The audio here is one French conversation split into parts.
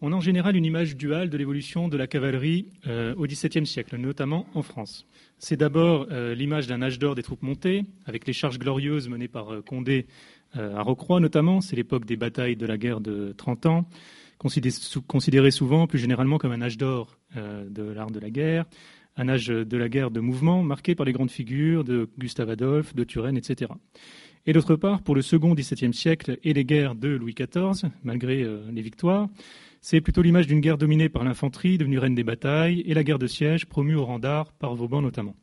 On a en général une image duale de l'évolution de la cavalerie euh, au XVIIe siècle, notamment en France. C'est d'abord euh, l'image d'un âge d'or des troupes montées, avec les charges glorieuses menées par euh, Condé à Rocroi notamment. C'est l'époque des batailles de la guerre de 30 ans, considérée souvent plus généralement comme un âge d'or de l'art de la guerre, un âge de la guerre de mouvement marqué par les grandes figures de Gustave Adolphe, de Turenne, etc. Et d'autre part, pour le second XVIIe siècle et les guerres de Louis XIV, malgré les victoires, c'est plutôt l'image d'une guerre dominée par l'infanterie, devenue reine des batailles, et la guerre de siège, promue au rang d'art par Vauban notamment.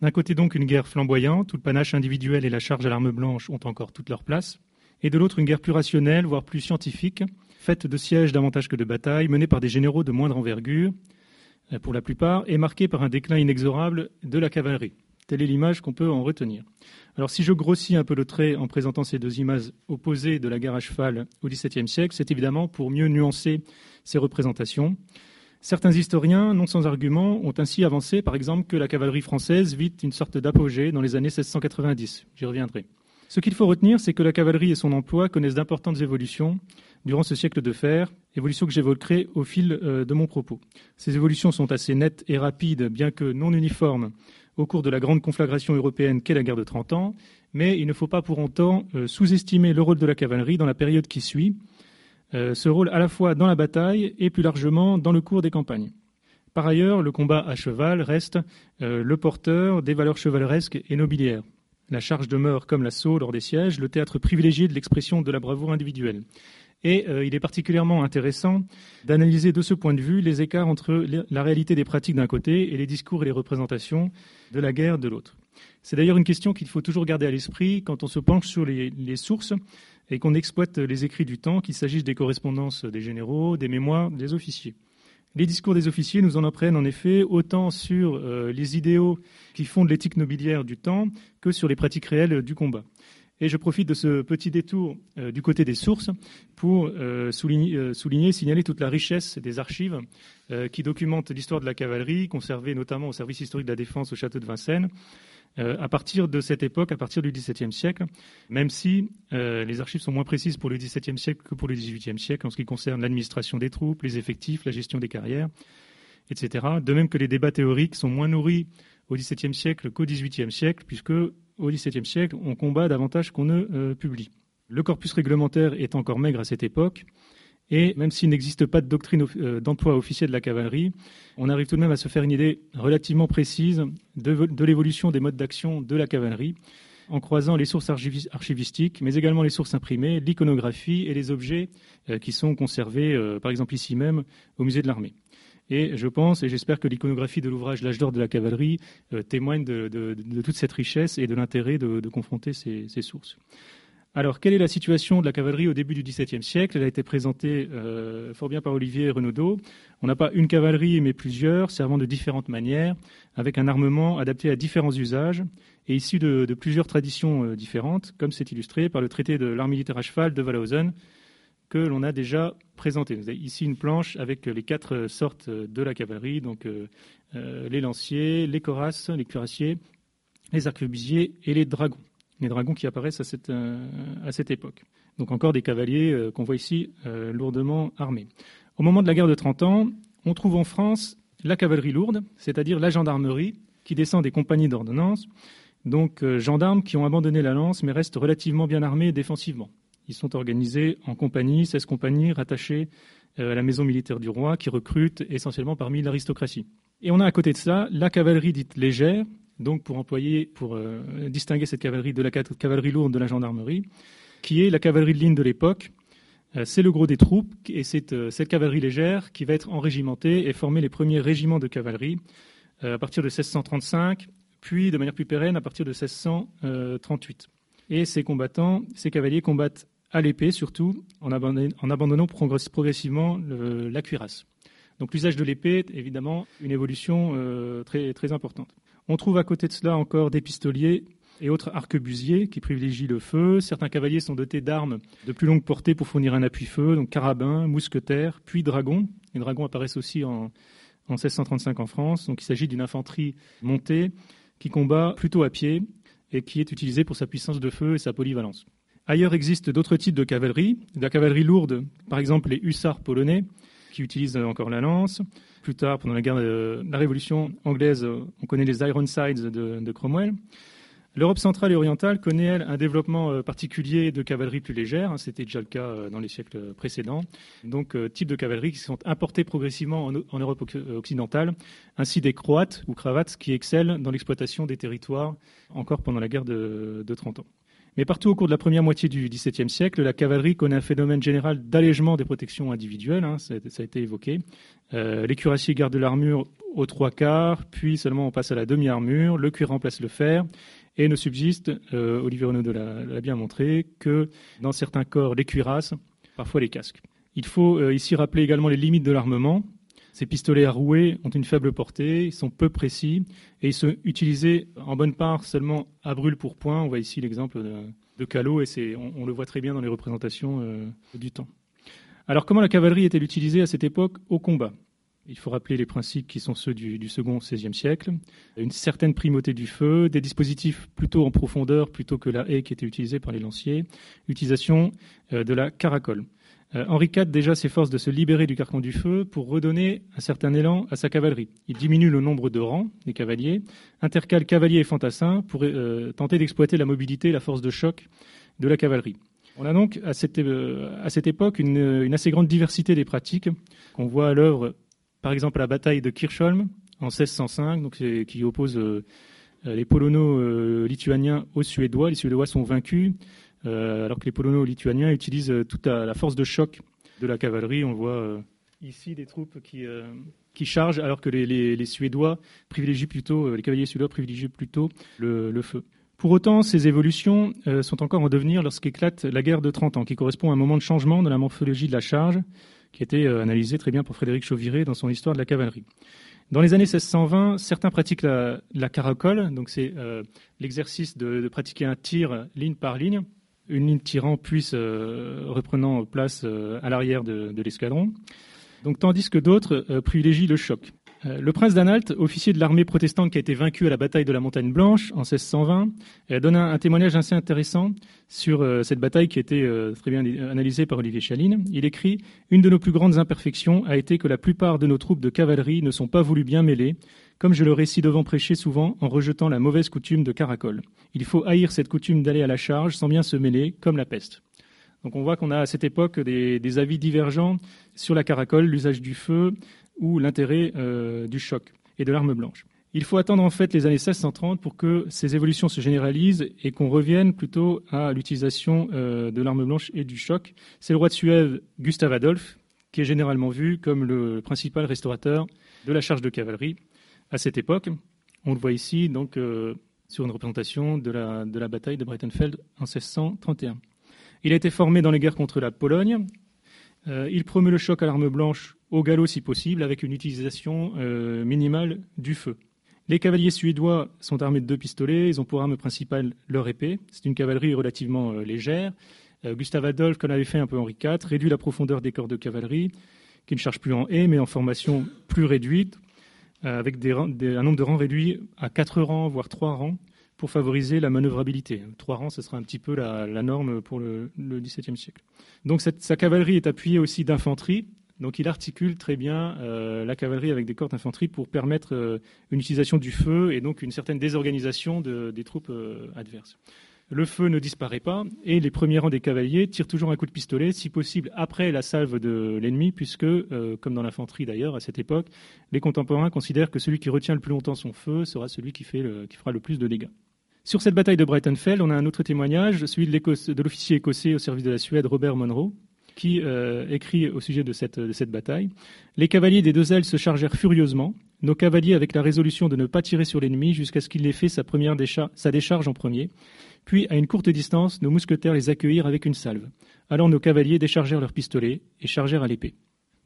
D'un côté donc une guerre flamboyante, où le panache individuel et la charge à l'arme blanche ont encore toute leur place, et de l'autre une guerre plus rationnelle, voire plus scientifique, faite de sièges davantage que de batailles, menée par des généraux de moindre envergure, euh, pour la plupart, et marquée par un déclin inexorable de la cavalerie. Telle est l'image qu'on peut en retenir. Alors si je grossis un peu le trait en présentant ces deux images opposées de la guerre à cheval au XVIIe siècle, c'est évidemment pour mieux nuancer ces représentations. Certains historiens, non sans argument, ont ainsi avancé, par exemple, que la cavalerie française vit une sorte d'apogée dans les années 1690. J'y reviendrai. Ce qu'il faut retenir, c'est que la cavalerie et son emploi connaissent d'importantes évolutions durant ce siècle de fer, évolutions que j'évoquerai au fil euh, de mon propos. Ces évolutions sont assez nettes et rapides, bien que non uniformes, au cours de la grande conflagration européenne qu'est la guerre de Trente Ans, mais il ne faut pas pour autant euh, sous-estimer le rôle de la cavalerie dans la période qui suit, euh, ce rôle à la fois dans la bataille et plus largement dans le cours des campagnes. Par ailleurs, le combat à cheval reste euh, le porteur des valeurs chevaleresques et nobiliaires. La charge demeure, comme l'assaut lors des sièges, le théâtre privilégié de l'expression de la bravoure individuelle. Et euh, il est particulièrement intéressant d'analyser de ce point de vue les écarts entre la réalité des pratiques d'un côté et les discours et les représentations de la guerre de l'autre. C'est d'ailleurs une question qu'il faut toujours garder à l'esprit quand on se penche sur les, sources et qu'on exploite les écrits du temps, qu'il s'agisse des correspondances des généraux, des mémoires des officiers. Les discours des officiers nous en apprennent en effet autant sur euh, les idéaux qui fondent l'éthique nobiliaire du temps que sur les pratiques réelles du combat. Et je profite de ce petit détour euh, du côté des sources pour euh, souligner, euh, souligner, signaler toute la richesse des archives qui documentent l'histoire de la cavalerie, conservée notamment au service historique de la défense au château de Vincennes, à partir de cette époque, à partir du XVIIe siècle, même si les archives sont moins précises pour le XVIIe siècle que pour le XVIIIe siècle en ce qui concerne l'administration des troupes, les effectifs, la gestion des carrières, etc. De même que les débats théoriques sont moins nourris au XVIIe siècle qu'au XVIIIe siècle, puisque au XVIIe siècle, on combat davantage qu'on ne euh, publie. Le corpus réglementaire est encore maigre à cette époque, et même s'il n'existe pas de doctrine euh, d'emploi officiel de la cavalerie, on arrive tout de même à se faire une idée relativement précise de, l'évolution des modes d'action de la cavalerie, en croisant les sources archivistiques, mais également les sources imprimées, l'iconographie et les objets euh, qui sont conservés, par exemple ici même, au musée de l'armée. Et je pense et j'espère que l'iconographie de l'ouvrage L'âge d'or de la cavalerie euh, témoigne de, toute cette richesse et de l'intérêt de, confronter ces, sources. Alors, quelle est la situation de la cavalerie au début du XVIIe siècle? Elle a été présentée euh, fort bien par Olivier Renaudot. On n'a pas une cavalerie, mais plusieurs, servant de différentes manières, avec un armement adapté à différents usages et issu de, plusieurs traditions euh, différentes, comme c'est illustré par le traité de l'art militaire à cheval de Wallhausen, que l'on a déjà présenté. Vous avez ici une planche avec les quatre sortes de la cavalerie, donc euh, euh, les lanciers, les corasses, les cuirassiers, les arquebusiers et les dragons. Les dragons qui apparaissent à cette, euh, à cette époque. Donc encore des cavaliers qu'on voit ici lourdement armés. Au moment de la guerre de 30 ans, on trouve en France la cavalerie lourde, c'est-à-dire la gendarmerie, qui descend des compagnies d'ordonnance, donc gendarmes qui ont abandonné la lance mais restent relativement bien armés défensivement. Ils sont organisés en compagnies, 16 compagnies rattachées euh, à la maison militaire du roi, qui recrutent essentiellement parmi l'aristocratie. Et on a à côté de ça la cavalerie dite légère, donc pour employer, pour euh, distinguer cette cavalerie de la cavalerie lourde de la gendarmerie, qui est la cavalerie de ligne de l'époque. Euh, c'est le gros des troupes et c'est cette cavalerie légère qui va être enrégimentée et former les premiers régiments de cavalerie à partir de 1635, puis de manière plus pérenne à partir de 1638. Et ces combattants, ces cavaliers combattent à l'épée surtout, en, abandonnant, progressivement la cuirasse. Donc l'usage de l'épée est évidemment une évolution euh, très, importante. On trouve à côté de cela encore des pistoliers et autres arquebusiers qui privilégient le feu. Certains cavaliers sont dotés d'armes de plus longue portée pour fournir un appui-feu, donc carabins, mousquetaires, puis dragons. Les dragons apparaissent aussi en 1635 en France. Donc il s'agit d'une infanterie montée qui combat plutôt à pied et qui est utilisée pour sa puissance de feu et sa polyvalence. Ailleurs existent d'autres types de cavalerie. La cavalerie lourde, par exemple les hussards polonais, qui utilisent encore la lance. Plus tard, pendant la guerre de la Révolution anglaise, on connaît les Ironsides de, de Cromwell. L'Europe centrale et orientale connaît, elle, un développement euh, particulier de cavalerie plus légère. Hein, c'était déjà le cas euh, dans les siècles précédents. Donc, euh, type de cavalerie qui sont importés progressivement en, Europe occidentale, ainsi des croates ou cravates qui excellent dans l'exploitation des territoires encore pendant la guerre de, de 30 ans. Mais partout au cours de la première moitié du XVIIe siècle, la cavalerie connaît un phénomène général d'allègement des protections individuelles, hein, ça, a été évoqué. Euh, les cuirassiers gardent l'armure aux trois quarts, puis seulement on passe à la demi-armure, le cuir remplace le fer, et ne subsiste, euh, Olivier Renaud l'a bien montré, que dans certains corps, les cuirasses, parfois les casques. Il faut euh, ici rappeler également les limites de l'armement. Ces pistolets à rouer ont une faible portée, ils sont peu précis et ils sont utilisés en bonne part seulement à brûle pour point. On voit ici l'exemple de, de Calot et on, le voit très bien dans les représentations euh, du temps. Alors comment la cavalerie est-elle utilisée à cette époque au combat? Il faut rappeler les principes qui sont ceux du, second XVIe siècle. Une certaine primauté du feu, des dispositifs plutôt en profondeur plutôt que la haie qui était utilisée par les lanciers, l'utilisation euh, de la caracole. Euh, Henri IV déjà s'efforce de se libérer du carcan du feu pour redonner un certain élan à sa cavalerie. Il diminue le nombre de rangs des cavaliers, intercale cavaliers et fantassins pour euh, tenter d'exploiter la mobilité et la force de choc de la cavalerie. On a donc à cette, à cette époque une, une, assez grande diversité des pratiques qu'on voit à l'œuvre par exemple la bataille de Kirchholm en 1605, donc qui oppose euh, euh, les polono-lituaniens euh, aux Suédois. Les Suédois sont vaincus, alors que les polono-lituaniens utilisent toute la, force de choc de la cavalerie. On voit ici des troupes qui, chargent, alors que les, Suédois privilégient plutôt, les cavaliers suédois privilégient plutôt le, feu. Pour autant, ces évolutions sont encore en devenir lorsqu'éclate la guerre de 30 ans, qui correspond à un moment de changement dans la morphologie de la charge, qui a été euh, analysé très bien pour Frédéric Chauviré dans son Histoire de la cavalerie. Dans les années 1620, certains pratiquent la, caracole, donc c'est euh, l'exercice de, pratiquer un tir ligne par ligne, une ligne tirant puis euh, reprenant place à l'arrière de, de l'escadron. Donc, tandis que d'autres privilégient le choc. Euh, le prince d'Anhalt, officier de l'armée protestante qui a été vaincu à la bataille de la Montagne Blanche en 1620, euh, donne un, témoignage assez intéressant sur euh, cette bataille qui a été très bien analysée par Olivier Chaline. Il écrit Une de nos plus grandes imperfections a été que la plupart de nos troupes de cavalerie ne sont pas voulues bien mêlées, comme je le récite devant prêcher souvent en rejetant la mauvaise coutume de caracole. Il faut haïr cette coutume d'aller à la charge sans bien se mêler, comme la peste. Donc on voit qu'on a à cette époque des avis divergents sur la caracole, l'usage du feu, ou l'intérêt euh, du choc et de l'arme blanche. Il faut attendre en fait les années 1630 pour que ces évolutions se généralisent et qu'on revienne plutôt à l'utilisation euh, de l'arme blanche et du choc. C'est le roi de Suède, Gustave Adolphe, qui est généralement vu comme le principal restaurateur de la charge de cavalerie à cette époque. On le voit ici donc euh, sur une représentation de la, de la bataille de Breitenfeld en 1631. Il a été formé dans les guerres contre la Pologne. il promeut le choc à l'arme blanche au galop si possible, avec une utilisation euh, minimale du feu. Les cavaliers suédois sont armés de deux pistolets, ils ont pour arme principale leur épée. C'est une cavalerie relativement euh, légère. Euh, Gustave Adolphe, comme l'avait fait un peu Henri IV, réduit la profondeur des corps de cavalerie, qui ne chargent plus en haie, mais en formation plus réduite, avec un nombre de rangs réduit à quatre rangs, voire trois rangs, pour favoriser la manœuvrabilité. Trois rangs, ce sera un petit peu la, norme pour le, XVIIe siècle. Donc sa cavalerie est appuyée aussi d'infanterie, donc il articule très bien euh, la cavalerie avec des corps d'infanterie pour permettre euh, une utilisation du feu et donc une certaine désorganisation des troupes euh, adverses. Le feu ne disparaît pas et les premiers rangs des cavaliers tirent toujours un coup de pistolet, si possible après la salve de l'ennemi, puisque, comme dans l'infanterie d'ailleurs à cette époque, les contemporains considèrent que celui qui retient le plus longtemps son feu sera celui qui, fera le plus de dégâts. Sur cette bataille de Breitenfeld, on a un autre témoignage, celui de l'officier écossais au service de la Suède, Robert Monroe, qui euh, écrit au sujet de cette, bataille. Les cavaliers des deux ailes se chargèrent furieusement, nos cavaliers avec la résolution de ne pas tirer sur l'ennemi jusqu'à ce qu'il ait fait sa, première décharge en premier. Puis, à une courte distance, nos mousquetaires les accueillirent avec une salve. Alors nos cavaliers déchargèrent leurs pistolets et chargèrent à l'épée.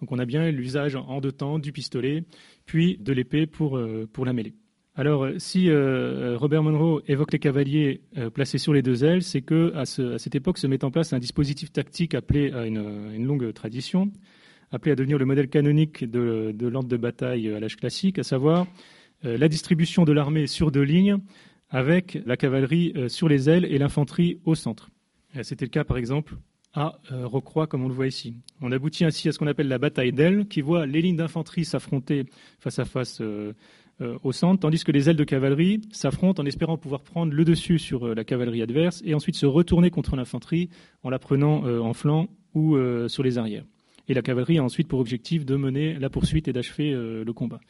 Donc on a bien l'usage en deux temps du pistolet, puis de l'épée pour, euh, pour la mêlée. Alors, euh, si euh, Robert Monroe évoque les cavaliers euh, placés sur les deux ailes, c'est que à, cette époque se met en place un dispositif tactique appelé à une, longue tradition, appelé à devenir le modèle canonique de, l'ordre de bataille à l'âge classique, à savoir la distribution de l'armée sur deux lignes, avec la cavalerie sur les ailes et l'infanterie au centre. C'était le cas, par exemple, à Rocroi, comme on le voit ici. On aboutit ainsi à ce qu'on appelle la bataille d'ailes, qui voit les lignes d'infanterie s'affronter face à face au centre, tandis que les ailes de cavalerie s'affrontent en espérant pouvoir prendre le dessus sur la cavalerie adverse et ensuite se retourner contre l'infanterie en la prenant en flanc ou sur les arrières. Et la cavalerie a ensuite pour objectif de mener la poursuite et d'achever le combat.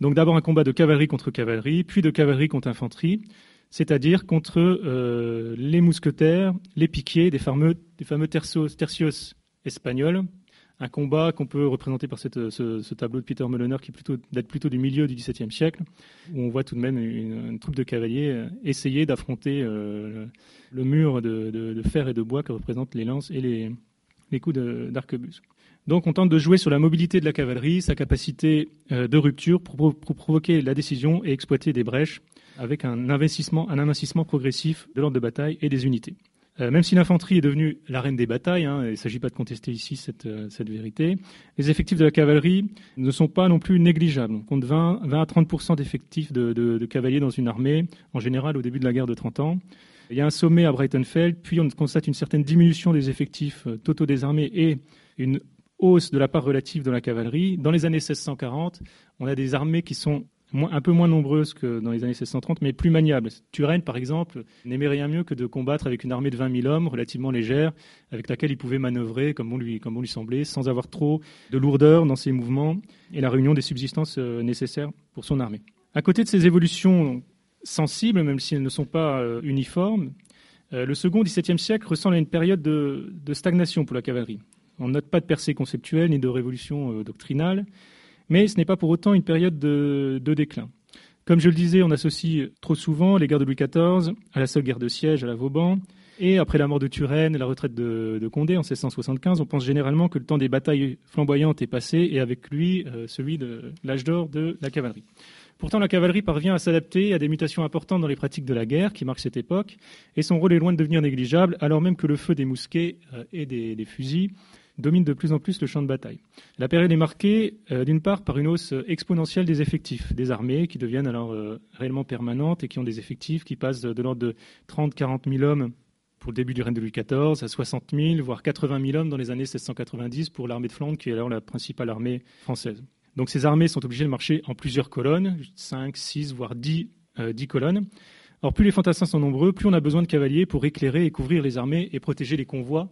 Donc d'abord un combat de cavalerie contre cavalerie, puis de cavalerie contre infanterie, c'est-à-dire contre euh, les mousquetaires, les piquiers des fameux tercios, espagnols. Un combat qu'on peut représenter par ce, tableau de Peter Mollener qui date plutôt du milieu du XVIIe siècle, où on voit tout de même une, troupe de cavaliers euh, essayer d'affronter euh, le mur de, fer et de bois que représentent les lances et les, coups d'arquebuse. Donc on tente de jouer sur la mobilité de la cavalerie, sa capacité euh, de rupture pour, provoquer la décision et exploiter des brèches avec un investissement, un investissement progressif de l'ordre de bataille et des unités. Euh, même si l'infanterie est devenue la reine des batailles, hein, il ne s'agit pas de contester ici cette, euh, cette, vérité, les effectifs de la cavalerie ne sont pas non plus négligeables. On compte 20, 20 à 30 d'effectifs de, de, cavaliers dans une armée, en général au début de la guerre de 30 ans. Il y a un sommet à Breitenfeld, puis on constate une certaine diminution des effectifs totaux des armées et une hausse de la part relative de la cavalerie. Dans les années 1640, on a des armées qui sont un peu moins nombreuses que dans les années 1630, mais plus maniables. Turenne, par exemple, n'aimait rien mieux que de combattre avec une armée de 20 000 hommes relativement légère, avec laquelle il pouvait manœuvrer comme on lui, comme lui semblait, sans avoir trop de lourdeur dans ses mouvements et la réunion des subsistances euh, nécessaires pour son armée. À côté de ces évolutions sensibles, même si elles ne sont pas euh, uniformes, euh, le second XVIIe siècle ressemble à une période de stagnation pour la cavalerie. On note pas de percée conceptuelle ni de révolution doctrinale, mais ce n'est pas pour autant une période de, déclin. Comme je le disais, on associe trop souvent les guerres de Louis XIV à la seule guerre de siège à la Vauban. Et après la mort de Turenne et la retraite de, Condé en 1675, on pense généralement que le temps des batailles flamboyantes est passé et avec lui euh, celui de l'âge d'or de la cavalerie. Pourtant, la cavalerie parvient à s'adapter à des mutations importantes dans les pratiques de la guerre qui marquent cette époque, et son rôle est loin de devenir négligeable, alors même que le feu des mousquets euh, et des fusils domine de plus en plus le champ de bataille. La période est marquée euh, d'une part par une hausse exponentielle des effectifs des armées qui deviennent alors euh, réellement permanentes et qui ont des effectifs qui passent de, l'ordre de 30-40 000 hommes pour le début du règne de Louis XIV à 60 000, voire 80 000 hommes dans les années 1690 pour l'armée de Flandre qui est alors la principale armée française. Donc ces armées sont obligées de marcher en plusieurs colonnes, 5, 6, voire 10, 10 euh, colonnes. Or, plus les fantassins sont nombreux, plus on a besoin de cavaliers pour éclairer et couvrir les armées et protéger les convois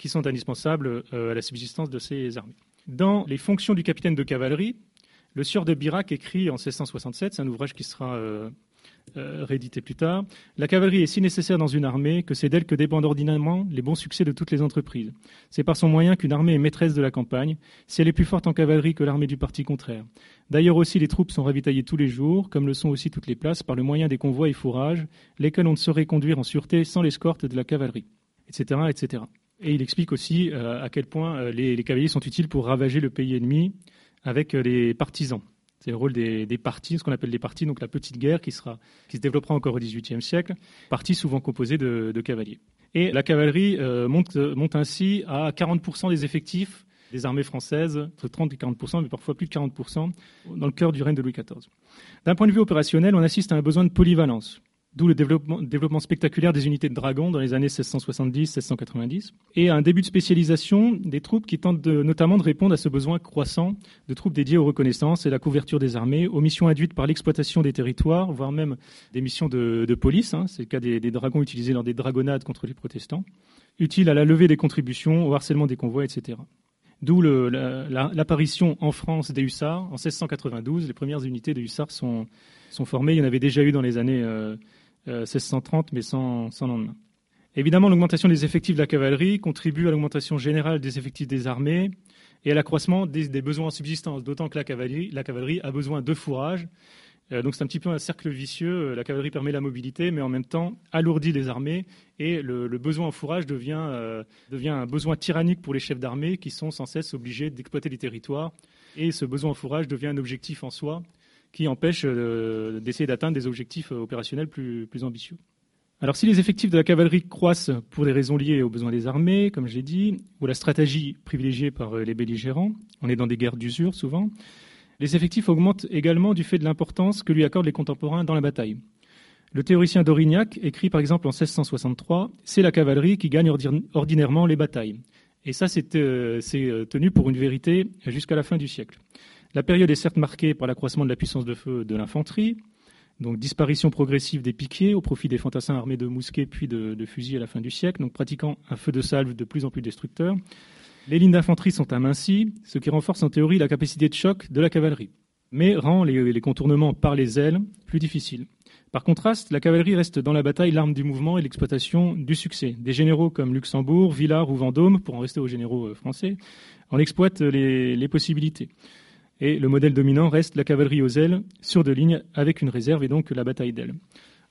qui sont indispensables euh, à la subsistance de ces armées. Dans les fonctions du capitaine de cavalerie, le sieur de Birac écrit en 1667, c'est un ouvrage qui sera euh, euh, réédité plus tard, La cavalerie est si nécessaire dans une armée que c'est d'elle que dépendent ordinairement les bons succès de toutes les entreprises. C'est par son moyen qu'une armée est maîtresse de la campagne, si elle est plus forte en cavalerie que l'armée du parti contraire. D'ailleurs aussi, les troupes sont ravitaillées tous les jours, comme le sont aussi toutes les places, par le moyen des convois et fourrages, lesquels on ne saurait conduire en sûreté sans l'escorte de la cavalerie, etc., etc. Et il explique aussi euh, à quel point euh, les, cavaliers sont utiles pour ravager le pays ennemi avec euh, les partisans. C'est le rôle des, partis, ce qu'on appelle les partis, donc la petite guerre qui, sera, qui se développera encore au XVIIIe siècle, partis souvent composés de, cavaliers. Et la cavalerie monte, monte, ainsi à 40% des effectifs des armées françaises, entre 30 et 40%, mais parfois plus de 40%, dans le cœur du règne de Louis XIV. D'un point de vue opérationnel, on assiste à un besoin de polyvalence. D'où le développement, spectaculaire des unités de dragons dans les années 1670-1690 et un début de spécialisation des troupes qui tentent notamment de répondre à ce besoin croissant de troupes dédiées aux reconnaissances et la couverture des armées, aux missions induites par l'exploitation des territoires, voire même des missions de, police. Hein. c'est le cas des, dragons utilisés dans des dragonnades contre les protestants, utiles à la levée des contributions, au harcèlement des convois, etc. D'où l'apparition en France des hussards en 1692. Les premières unités de hussards sont, formées. Il y en avait déjà eu dans les années euh, 1630, euh, mais sans, lendemain. Évidemment, l'augmentation des effectifs de la cavalerie contribue à l'augmentation générale des effectifs des armées et à l'accroissement des, besoins en subsistance, d'autant que la cavalerie, a besoin de fourrage. Euh, donc c'est un petit peu un cercle vicieux. La cavalerie permet la mobilité, mais en même temps alourdit les armées et le, besoin en fourrage devient, euh, devient un besoin tyrannique pour les chefs d'armée qui sont sans cesse obligés d'exploiter les territoires. Et ce besoin en fourrage devient un objectif en soi qui empêche euh, d'essayer d'atteindre des objectifs euh, opérationnels plus, ambitieux. Alors si les effectifs de la cavalerie croissent pour des raisons liées aux besoins des armées, comme j'ai dit, ou la stratégie privilégiée par euh, les belligérants, on est dans des guerres d'usure souvent, les effectifs augmentent également du fait de l'importance que lui accordent les contemporains dans la bataille. Le théoricien d'Aurignac écrit par exemple en 1663 C'est la cavalerie qui gagne ordinairement les batailles. Et ça, c'est tenu pour une vérité jusqu'à la fin du siècle. La période est certes marquée par l'accroissement de la puissance de feu de l'infanterie, donc disparition progressive des piquiers au profit des fantassins armés de mousquets puis de, fusils à la fin du siècle, donc pratiquant un feu de salve de plus en plus destructeur. Les lignes d'infanterie sont amincies, ce qui renforce en théorie la capacité de choc de la cavalerie, mais rend les contournements par les ailes plus difficiles. Par contraste, la cavalerie reste dans la bataille l'arme du mouvement et l'exploitation du succès. Des généraux comme Luxembourg, Villars ou Vendôme, pour en rester aux généraux euh, français, en exploitent les, possibilités. Et le modèle dominant reste la cavalerie aux ailes, sur deux lignes, avec une réserve et donc la bataille d'ailes.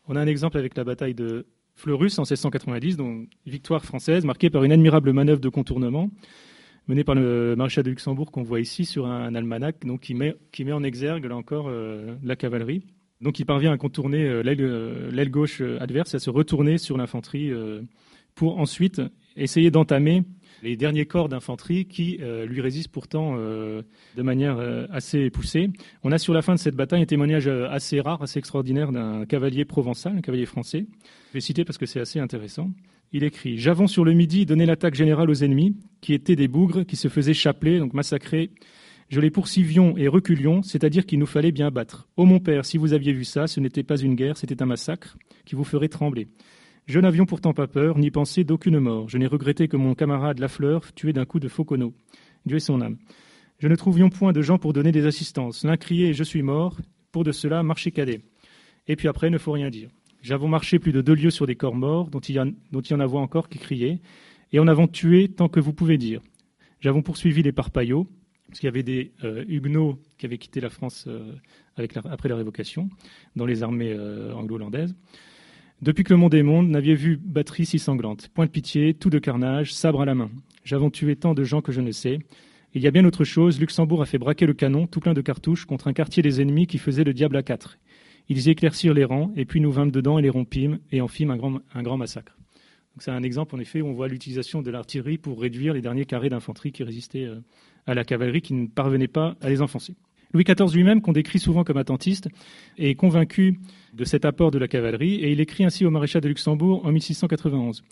On a un exemple avec la bataille de Fleurus en 1690, donc victoire française marquée par une admirable manœuvre de contournement menée par le maréchal de Luxembourg qu'on voit ici sur un, almanach, donc qui met, qui met en exergue là encore euh, la cavalerie. Donc il parvient à contourner euh, euh, l'aile gauche adverse et à se retourner sur l'infanterie pour ensuite essayer d'entamer les derniers corps d'infanterie qui lui résistent pourtant de manière assez poussée. On a sur la fin de cette bataille un témoignage assez rare, assez extraordinaire d'un cavalier provençal, un cavalier français. Je vais citer parce que c'est assez intéressant. Il écrit J'avons sur le midi donné l'attaque générale aux ennemis, qui étaient des bougres qui se faisaient chapeler, donc massacrer je les poursuivions et reculions, c'est-à-dire qu'il nous fallait bien battre. Ô mon père, si vous aviez vu ça, ce n'était pas une guerre, c'était un massacre qui vous ferait trembler. Je n'avions pourtant pas peur, ni pensé d'aucune mort. Je n'ai regretté que mon camarade Lafleur tué d'un coup de Fauconneau. Dieu est son âme. Je ne trouvions point de gens pour donner des assistances. L'un criait Je suis mort. Pour de cela, marcher cadet. Et puis après, ne faut rien dire. J'avons marché plus de deux lieues sur des corps morts, dont il, y dont il en encore qui criaient, et en avons tué tant que vous pouvez dire. J'avons poursuivi les parpaillots, parce qu'il y avait des euh, Huguenots qui avaient quitté la France euh, après la révocation, dans les armées euh, anglo-hollandaises. Depuis que le monde est monde, n'aviez vu batterie si sanglante. Point de pitié, tout de carnage, sabre à la main. J'avons tué tant de gens que je ne sais. Il y a bien autre chose, Luxembourg a fait braquer le canon, tout plein de cartouches, contre un quartier des ennemis qui faisait le diable à quatre. Ils éclaircirent les rangs, et puis nous vînmes dedans et les rompîmes, et en fîmes un grand, massacre. C'est un exemple, en effet, où on voit l'utilisation de l'artillerie pour réduire les derniers carrés d'infanterie qui résistaient à la cavalerie qui ne parvenait pas à les enfoncer. Louis XIV lui-même, qu'on décrit souvent comme attentiste, est convaincu de cet apport de la cavalerie et il écrit ainsi au maréchal de Luxembourg en 1691.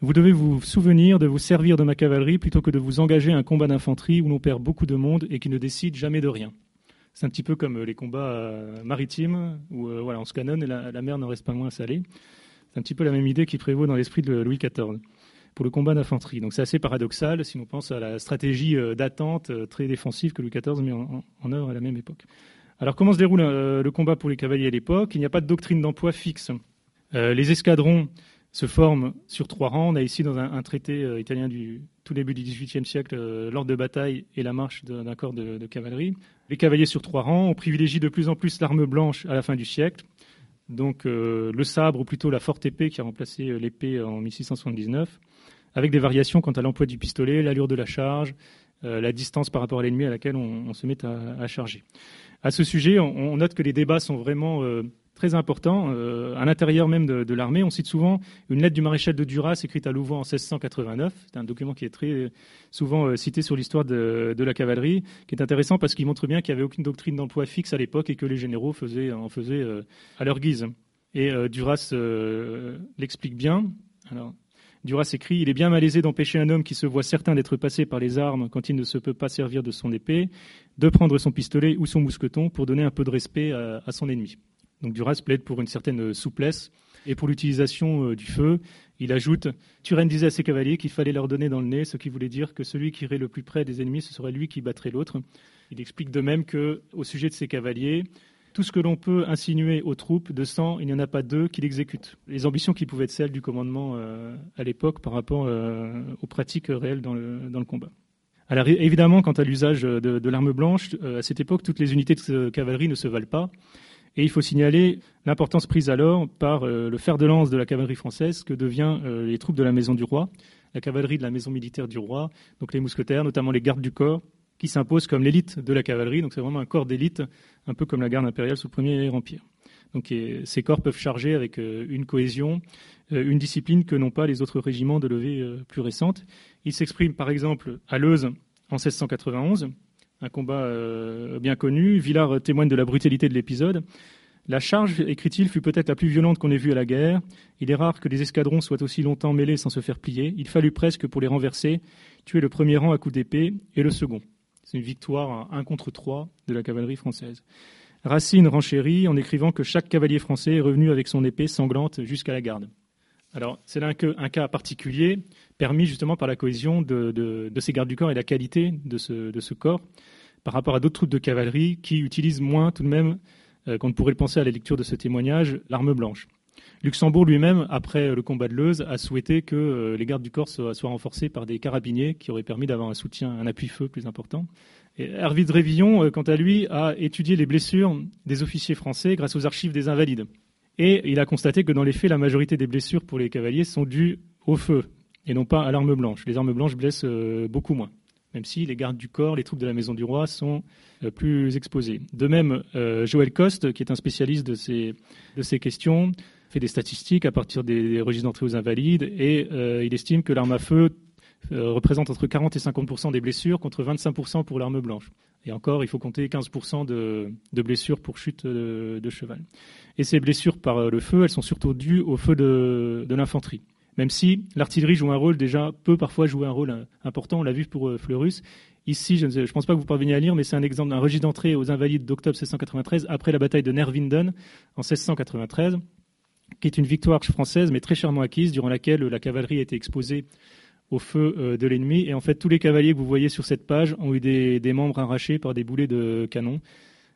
Vous devez vous souvenir de vous servir de ma cavalerie plutôt que de vous engager à un combat d'infanterie où l'on perd beaucoup de monde et qui ne décide jamais de rien. C'est un petit peu comme les combats euh, maritimes où euh, voilà, on se canonne et la, la mer n'en reste pas moins salée. C'est un petit peu la même idée qui prévaut dans l'esprit de Louis XIV pour le combat d'infanterie. Donc c'est assez paradoxal si on pense à la stratégie euh, d'attente euh, très défensive que Louis XIV met en, œuvre à la même époque. Alors comment se déroule euh, le combat pour les cavaliers à l'époque? Il n'y a pas de doctrine d'emploi fixe. les escadrons se forment sur trois rangs. On a ici dans un, traité italien du tout début du XVIIIe siècle l'ordre de bataille et la marche d'un corps de, de, cavalerie. Les cavaliers sur trois rangs. On privilégie de plus en plus l'arme blanche à la fin du siècle. Donc le sabre ou plutôt la forte épée qui a remplacé l'épée en 1679 avec des variations quant à l'emploi du pistolet, l'allure de la charge, euh, la distance par rapport à l'ennemi à laquelle on, se met à, charger. À ce sujet, on, note que les débats sont vraiment euh, très importants. Euh, à l'intérieur même de, l'armée, on cite souvent une lettre du maréchal de Duras écrite à Louvain en 1689. C'est un document qui est très souvent cité sur l'histoire de, la cavalerie, qui est intéressant parce qu'il montre bien qu'il n'y avait aucune doctrine d'emploi fixe à l'époque et que les généraux en faisaient à leur guise. Et Duras l'explique bien. Alors, Duras écrit Il est bien malaisé d'empêcher un homme qui se voit certain d'être passé par les armes quand il ne se peut pas servir de son épée, de prendre son pistolet ou son mousqueton pour donner un peu de respect à, son ennemi. Donc Duras plaide pour une certaine souplesse et pour l'utilisation euh, du feu. Il ajoute Turenne disait à ses cavaliers qu'il fallait leur donner dans le nez, ce qui voulait dire que celui qui irait le plus près des ennemis, ce serait lui qui battrait l'autre. Il explique de même que, au sujet de ses cavaliers, tout ce que l'on peut insinuer aux troupes de sang, il n'y en a pas deux qui l'exécutent. Les ambitions qui pouvaient être celles du commandement euh, à l'époque par rapport euh, aux pratiques réelles dans le, combat. Alors évidemment, quant à l'usage de, l'arme blanche, à cette époque, toutes les unités de cavalerie ne se valent pas. Et il faut signaler l'importance prise alors par le fer de lance de la cavalerie française que devient les troupes de la maison du roi, la cavalerie de la maison militaire du roi, donc les mousquetaires, notamment les gardes du corps, qui s'impose comme l'élite de la cavalerie. Donc c'est vraiment un corps d'élite, un peu comme la garde impériale sous le Premier Empire. Donc ces corps peuvent charger avec euh, une cohésion, euh, une discipline que n'ont pas les autres régiments de levée euh, plus récentes. Ils s'expriment par exemple à Leuze en 1691, un combat bien connu. Villard témoigne de la brutalité de l'épisode. La charge, écrit-il, fut peut-être la plus violente qu'on ait vue à la guerre. Il est rare que les escadrons soient aussi longtemps mêlés sans se faire plier. Il fallut presque, pour les renverser, tuer le premier rang à coups d'épée et le second. C'est une victoire à 1 contre 3 de la cavalerie française. Racine renchérit en écrivant que chaque cavalier français est revenu avec son épée sanglante jusqu'à la garde. Alors, c'est là un, cas particulier, permis justement par la cohésion de, ces gardes du corps et la qualité de ce, corps par rapport à d'autres troupes de cavalerie qui utilisent moins tout de même, euh, qu'on ne pourrait le penser à la lecture de ce témoignage, l'arme blanche. Luxembourg lui-même, après le combat de Leuze, a souhaité que euh, les gardes du corps soient, renforcés par des carabiniers qui auraient permis d'avoir un soutien, un appui-feu plus important. Et Hervé Révillon, euh, quant à lui, a étudié les blessures des officiers français grâce aux archives des Invalides. Et il a constaté que dans les faits, la majorité des blessures pour les cavaliers sont dues au feu et non pas à l'arme blanche. Les armes blanches blessent euh, beaucoup moins, même si les gardes du corps, les troupes de la Maison du Roi sont euh, plus exposées. De même, euh, Joël Coste, qui est un spécialiste de ces, de ces questions, fait des statistiques à partir des, registres d'entrée aux invalides et il estime que l'arme à feu représente entre 40 et 50% des blessures contre 25% pour l'arme blanche. Et encore, il faut compter 15 de, de, blessures pour chute de, cheval. Et ces blessures par le feu, elles sont surtout dues au feu de, de l'infanterie même si l'artillerie joue un rôle déjà, peut parfois jouer un rôle euh, important, on l'a vu pour euh, Fleurus. Ici, je ne pense pas que vous parveniez à lire, mais c'est un exemple d'un registre d'entrée aux Invalides d'octobre 1693, après la bataille de Nervinden en 1693, qui est une victoire française, mais très chèrement acquise, durant laquelle la cavalerie a été exposée au feu euh, de l'ennemi. Et en fait, tous les cavaliers que vous voyez sur cette page ont eu des, membres arrachés par des boulets de canon.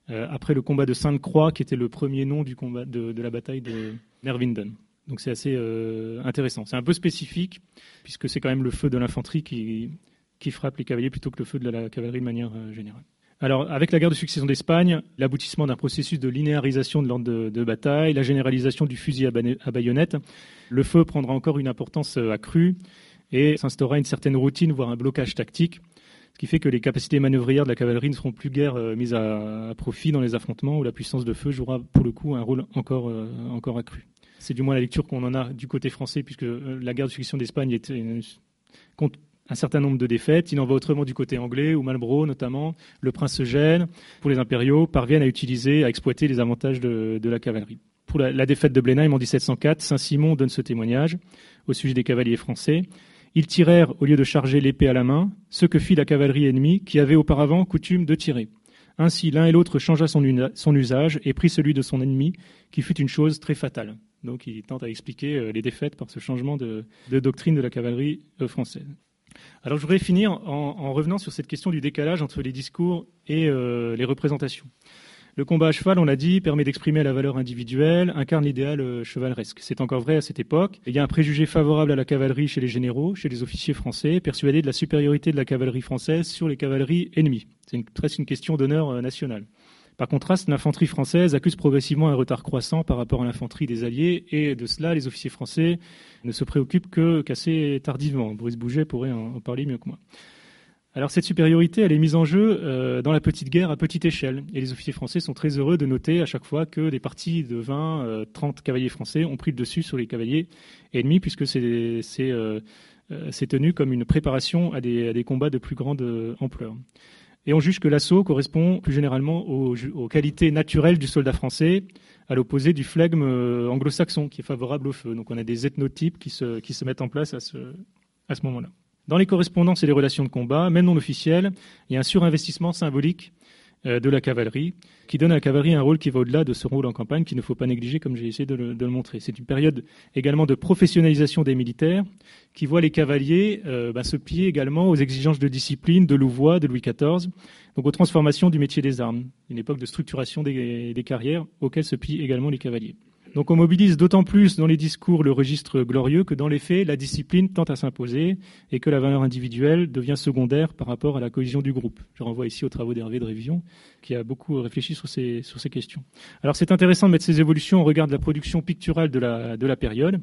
après le combat de Sainte-Croix, qui était le premier nom du combat de, la bataille de Nervinden. Donc c'est assez euh, intéressant. C'est un peu spécifique, puisque c'est quand même le feu de l'infanterie qui, frappe les cavaliers plutôt que le feu de la cavalerie de manière euh, générale. Alors, avec la guerre de succession d'Espagne, l'aboutissement d'un processus de linéarisation de l'ordre de, bataille, la généralisation du fusil à, baïonnette, le feu prendra encore une importance euh, accrue et s'instaurera une certaine routine, voire un blocage tactique, ce qui fait que les capacités manœuvrières de la cavalerie ne seront plus guère mises à, profit dans les affrontements où la puissance de feu jouera pour le coup un rôle encore, encore accru. C'est du moins la lecture qu'on en a du côté français, puisque euh, la guerre de succession d'Espagne compte un certain nombre de défaites. Il en va autrement du côté anglais, où Marlborough, notamment, le prince Eugène, pour les impériaux, parviennent à utiliser, à exploiter les avantages de, la cavalerie. Pour la, défaite de Blenheim en 1704, Saint-Simon donne ce témoignage au sujet des cavaliers français. Ils tirèrent, au lieu de charger l'épée à la main, ce que fit la cavalerie ennemie, qui avait auparavant coutume de tirer. Ainsi, l'un et l'autre changea son, usage et prit celui de son ennemi, qui fut une chose très fatale. Donc il tente à expliquer euh, les défaites par ce changement de, doctrine de la cavalerie euh, française. Alors je voudrais finir en, revenant sur cette question du décalage entre les discours et euh, les représentations. Le combat à cheval, on l'a dit, permet d'exprimer la valeur individuelle, incarne l'idéal chevaleresque. C'est encore vrai à cette époque. Il y a un préjugé favorable à la cavalerie chez les généraux, chez les officiers français, persuadés de la supériorité de la cavalerie française sur les cavaleries ennemies. C'est presque une question d'honneur national. Par contraste, l'infanterie française accuse progressivement un retard croissant par rapport à l'infanterie des Alliés, et de cela, les officiers français ne se préoccupent qu'assez tardivement. Bruce Bouget pourrait en, parler mieux que moi. Alors cette supériorité, elle est mise en jeu euh, dans la petite guerre à petite échelle. Et les officiers français sont très heureux de noter à chaque fois que des parties de 20, 30 euh, cavaliers français ont pris le dessus sur les cavaliers ennemis, puisque c'est euh, tenu comme une préparation à des, combats de plus grande ampleur. Et on juge que l'assaut correspond plus généralement aux, qualités naturelles du soldat français, à l'opposé du flegme anglo-saxon qui est favorable au feu. Donc on a des ethnotypes qui se, qui se mettent en place à ce, à ce moment-là. Dans les correspondances et les relations de combat, même non officielles, il y a un surinvestissement symbolique euh, de la cavalerie, qui donne à la cavalerie un rôle qui va au-delà de ce rôle en campagne, qu'il ne faut pas négliger, comme j'ai essayé de le, montrer. C'est une période également de professionnalisation des militaires, qui voit les cavaliers euh, bah, se plier également aux exigences de discipline de Louvois, de Louis XIV, donc aux transformations du métier des armes, une époque de structuration des, des carrières auxquelles se plient également les cavaliers. Donc on mobilise d'autant plus dans les discours le registre glorieux que dans les faits, la discipline tente à s'imposer et que la valeur individuelle devient secondaire par rapport à la cohésion du groupe. Je renvoie ici aux travaux d'Hervé de Révision, qui a beaucoup réfléchi sur ces, questions. Alors c'est intéressant de mettre ces évolutions au regard de la production picturale de la, de la période.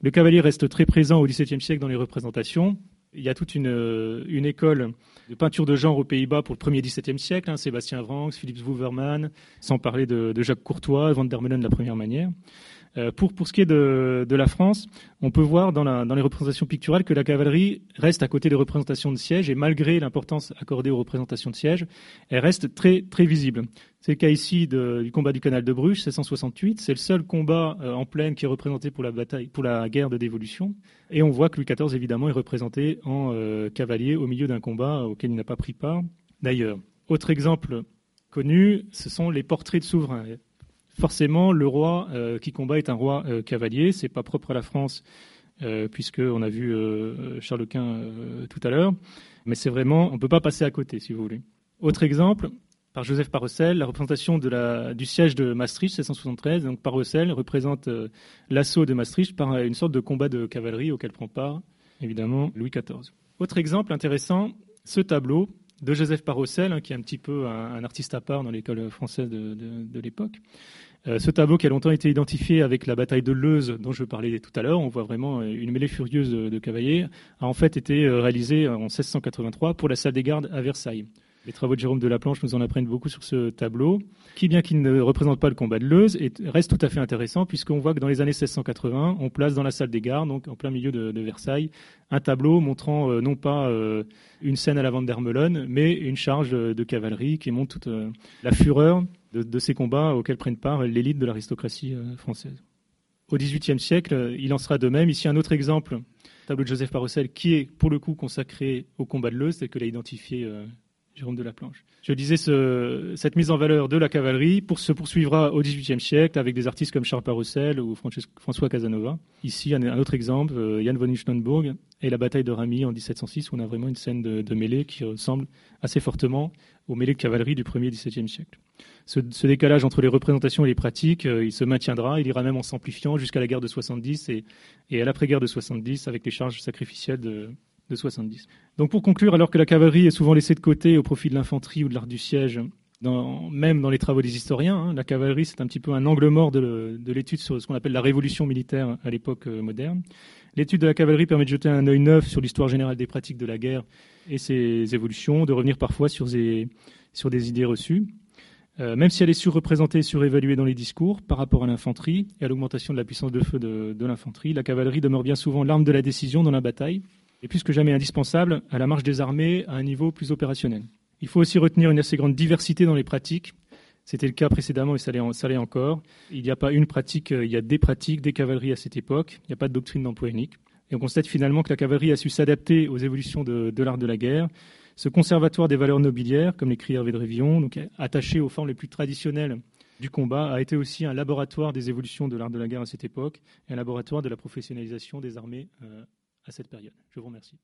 Le cavalier reste très présent au XVIIe siècle dans les représentations. Il y a toute une, une école de peinture de genre aux Pays-Bas pour le premier XVIIe siècle, hein, Sébastien Vranx, Philips Wouverman, sans parler de, Jacques Courtois, Van der Meulen de la première manière. Euh, pour, ce qui est de, la France, on peut voir dans, les représentations picturales que la cavalerie reste à côté des représentations de siège et malgré l'importance accordée aux représentations de siège, elle reste très, très visible. C'est le cas ici du combat du canal de Bruges, 1668. C'est le seul combat euh, en plaine qui est représenté pour la bataille, pour la guerre de dévolution. Et on voit que Louis XIV, évidemment, est représenté en euh, cavalier au milieu d'un combat auquel il n'a pas pris part. D'ailleurs, autre exemple connu, ce sont les portraits de souverains forcément, le roi euh, qui combat est un roi euh, cavalier. C'est pas propre à la France, euh, puisqu'on a vu Charles Quint tout à l'heure. Mais c'est vraiment, on ne peut pas passer à côté, si vous voulez. Autre exemple, par Joseph Parocel, la représentation du siège de Maastricht, 1673. Donc Parocel représente l'assaut de Maastricht par une sorte de combat de cavalerie auquel prend part, évidemment, Louis XIV. Autre exemple intéressant, ce tableau de Joseph Parocel, hein, qui est un petit peu un, artiste à part dans l'école française de l'époque. Euh, ce tableau qui a longtemps été identifié avec la bataille de Leuze dont je parlais tout à l'heure, on voit vraiment euh, une mêlée furieuse de, cavaliers, a en fait été euh, réalisé en 1683 pour la salle des gardes à Versailles. Les travaux de Jérôme de Laplanche nous en apprennent beaucoup sur ce tableau, qui, bien qu'il ne représente pas le combat de Leuze, reste tout à fait intéressant, puisqu'on voit que dans les années 1680, on place dans la salle des gardes, donc en plein milieu de, Versailles, un tableau montrant non pas une scène à la vente d'Hermelone, mais une charge de cavalerie qui montre toute la fureur de, ces combats auxquels prennent part l'élite de l'aristocratie euh, française. Au XVIIIe siècle, il en sera de même. Ici, un autre exemple, tableau de Joseph Parocel, qui est pour le coup consacré au combat de Leuze, tel que l'a identifié euh, Jérôme de la Planche. Je disais, ce, cette mise en valeur de la cavalerie pour, se poursuivra au XVIIIe siècle avec des artistes comme Charles Parocel ou François Casanova. Ici, un, autre exemple, euh, Jan von Lichtenburg et la bataille de Ramy en 1706, où on a vraiment une scène de, mêlée qui ressemble assez fortement aux mêlées de cavalerie du 1er XVIIe siècle. Ce, décalage entre les représentations et les pratiques, euh, il se maintiendra, il ira même en s'amplifiant jusqu'à la guerre de 70 et, et à l'après-guerre de 70 avec les charges sacrificielles de, de 70. Donc pour conclure, alors que la cavalerie est souvent laissée de côté au profit de l'infanterie ou de l'art du siège, même dans les travaux des historiens, hein, la cavalerie c'est un petit peu un angle mort de, de l'étude sur ce qu'on appelle la révolution militaire à l'époque euh, moderne. L'étude de la cavalerie permet de jeter un œil neuf sur l'histoire générale des pratiques de la guerre et ses évolutions, de revenir parfois sur des, idées reçues. Euh, même si elle est surreprésentée et surévaluée dans les discours par rapport à l'infanterie et à l'augmentation de la puissance de feu de l'infanterie, la cavalerie demeure bien souvent l'arme de la décision dans la bataille et plus que jamais indispensable à la marche des armées à un niveau plus opérationnel. Il faut aussi retenir une assez grande diversité dans les pratiques. C'était le cas précédemment et ça l'est encore. Il n'y a pas une pratique, euh, il y a des pratiques, des cavaleries à cette époque. Il n'y a pas de doctrine d'emploi unique. Et on constate finalement que la cavalerie a su s'adapter aux évolutions de, l'art de la guerre ce conservatoire des valeurs nobiliaires, comme l'écrit Hervé de Révillon, donc attaché aux formes les plus traditionnelles du combat, a été aussi un laboratoire des évolutions de l'art de la guerre à cette époque et un laboratoire de la professionnalisation des armées euh, à cette période. Je vous remercie.